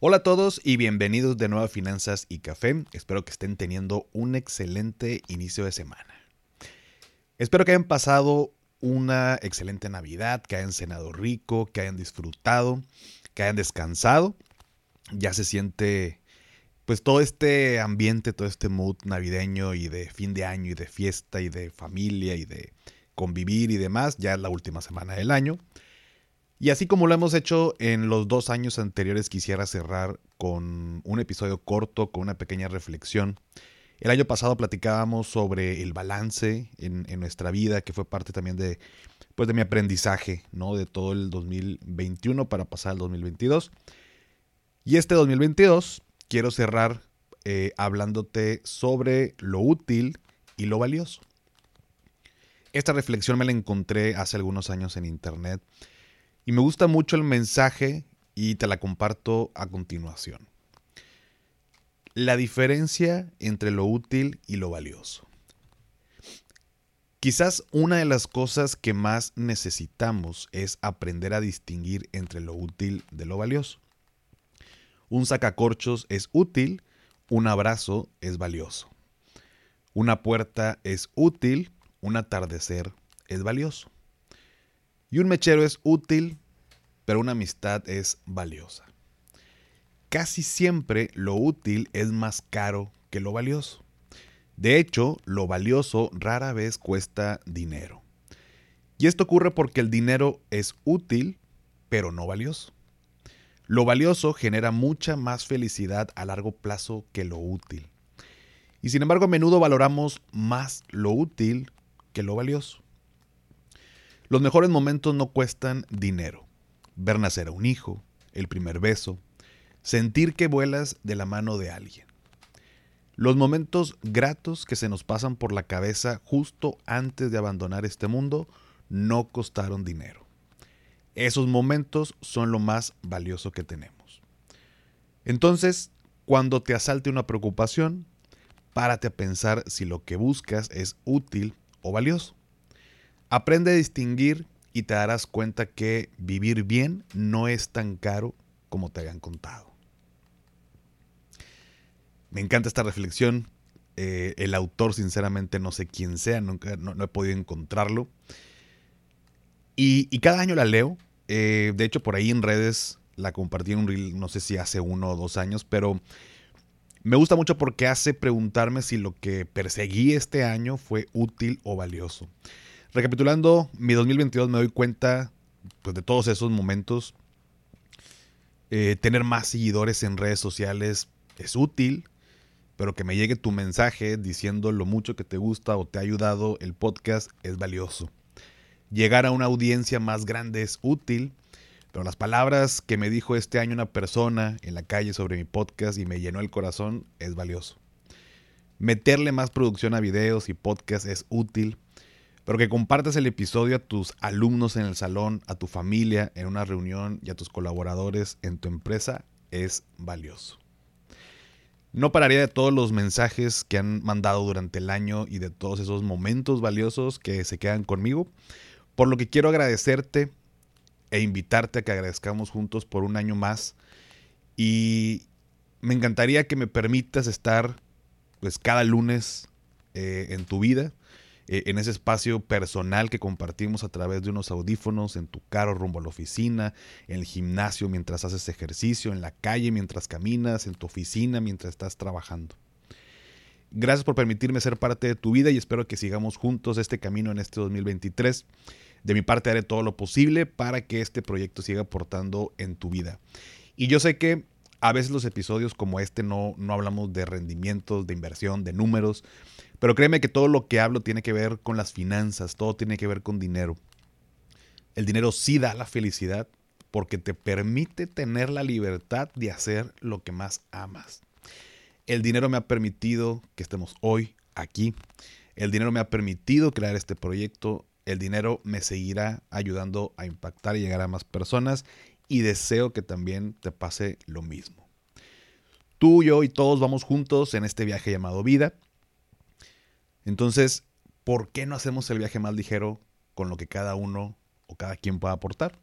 Hola a todos y bienvenidos de nuevo a Finanzas y Café. Espero que estén teniendo un excelente inicio de semana. Espero que hayan pasado una excelente Navidad, que hayan cenado rico, que hayan disfrutado, que hayan descansado. Ya se siente pues todo este ambiente, todo este mood navideño y de fin de año y de fiesta y de familia y de convivir y demás. Ya es la última semana del año. Y así como lo hemos hecho en los dos años anteriores, quisiera cerrar con un episodio corto, con una pequeña reflexión. El año pasado platicábamos sobre el balance en, nuestra vida, que fue parte también de, pues, de mi aprendizaje, ¿no? De todo el 2021 para pasar al 2022. Y este 2022 quiero cerrar eh, hablándote sobre lo útil y lo valioso. Esta reflexión me la encontré hace algunos años en internet y me gusta mucho el mensaje y te la comparto a continuación. La diferencia entre lo útil y lo valioso. Quizás una de las cosas que más necesitamos es aprender a distinguir entre lo útil de lo valioso. Un sacacorchos es útil, un abrazo es valioso. Una puerta es útil, un atardecer es valioso. Y un mechero es útil, pero una amistad es valiosa. Casi siempre lo útil es más caro que lo valioso. De hecho, lo valioso rara vez cuesta dinero. Y esto ocurre porque el dinero es útil, pero no valioso. Lo valioso genera mucha más felicidad a largo plazo que lo útil. Y sin embargo, a menudo valoramos más lo útil que lo valioso. Los mejores momentos no cuestan dinero. Ver nacer a un hijo, el primer beso, sentir que vuelas de la mano de alguien. Los momentos gratos que se nos pasan por la cabeza justo antes de abandonar este mundo no costaron dinero. Esos momentos son lo más valioso que tenemos. Entonces, cuando te asalte una preocupación, párate a pensar si lo que buscas es útil o valioso. Aprende a distinguir y te darás cuenta que vivir bien no es tan caro como te hayan contado. Me encanta esta reflexión. Eh, el autor, sinceramente, no sé quién sea, nunca no, he podido encontrarlo. Y, cada año la leo. Eh, de hecho, por ahí en redes la compartí en un reel, no sé si hace uno o dos años, pero me gusta mucho porque hace preguntarme si lo que perseguí este año fue útil o valioso. Recapitulando mi 2022 me doy cuenta pues, de todos esos momentos. Eh, tener más seguidores en redes sociales es útil, pero que me llegue tu mensaje diciendo lo mucho que te gusta o te ha ayudado el podcast es valioso. Llegar a una audiencia más grande es útil, pero las palabras que me dijo este año una persona en la calle sobre mi podcast y me llenó el corazón es valioso. Meterle más producción a videos y podcast es útil, pero que compartas el episodio a tus alumnos en el salón, a tu familia en una reunión y a tus colaboradores en tu empresa es valioso. No pararía de todos los mensajes que han mandado durante el año y de todos esos momentos valiosos que se quedan conmigo, por lo que quiero agradecerte e invitarte a que agradezcamos juntos por un año más. Y me encantaría que me permitas estar pues cada lunes eh, en tu vida eh, en ese espacio personal que compartimos a través de unos audífonos, en tu carro rumbo a la oficina, en el gimnasio mientras haces ejercicio, en la calle mientras caminas, en tu oficina mientras estás trabajando. Gracias por permitirme ser parte de tu vida y espero que sigamos juntos este camino en este 2023. De mi parte haré todo lo posible para que este proyecto siga aportando en tu vida. Y yo sé que a veces los episodios como este no, no hablamos de rendimientos, de inversión, de números, pero créeme que todo lo que hablo tiene que ver con las finanzas, todo tiene que ver con dinero. El dinero sí da la felicidad porque te permite tener la libertad de hacer lo que más amas. el dinero me ha permitido que estemos hoy aquí. El dinero me ha permitido crear este proyecto. El dinero me seguirá ayudando a impactar y llegar a más personas. Y deseo que también te pase lo mismo. Tú, yo y todos vamos juntos en este viaje llamado vida. Entonces, ¿por qué no hacemos el viaje más ligero con lo que cada uno o cada quien pueda aportar?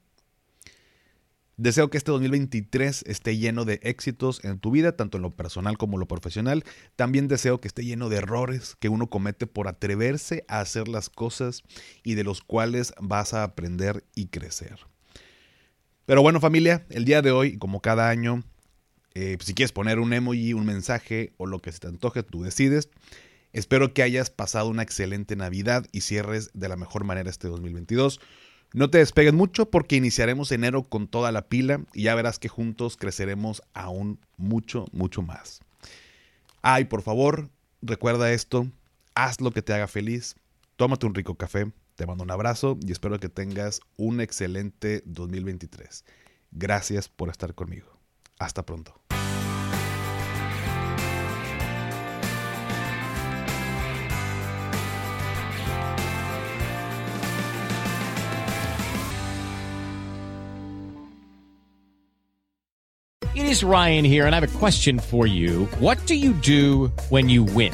Deseo que este 2023 esté lleno de éxitos en tu vida, tanto en lo personal como en lo profesional. También deseo que esté lleno de errores que uno comete por atreverse a hacer las cosas y de los cuales vas a aprender y crecer. Pero bueno familia, el día de hoy, como cada año, eh, si quieres poner un emoji, un mensaje o lo que se te antoje, tú decides. Espero que hayas pasado una excelente Navidad y cierres de la mejor manera este 2022. No te despegues mucho porque iniciaremos enero con toda la pila y ya verás que juntos creceremos aún mucho, mucho más. Ay, por favor, recuerda esto, haz lo que te haga feliz, tómate un rico café, te mando un abrazo y espero que tengas un excelente 2023. Gracias por estar conmigo. Hasta pronto. It is Ryan here, and I have a question for you. What do you do when you win?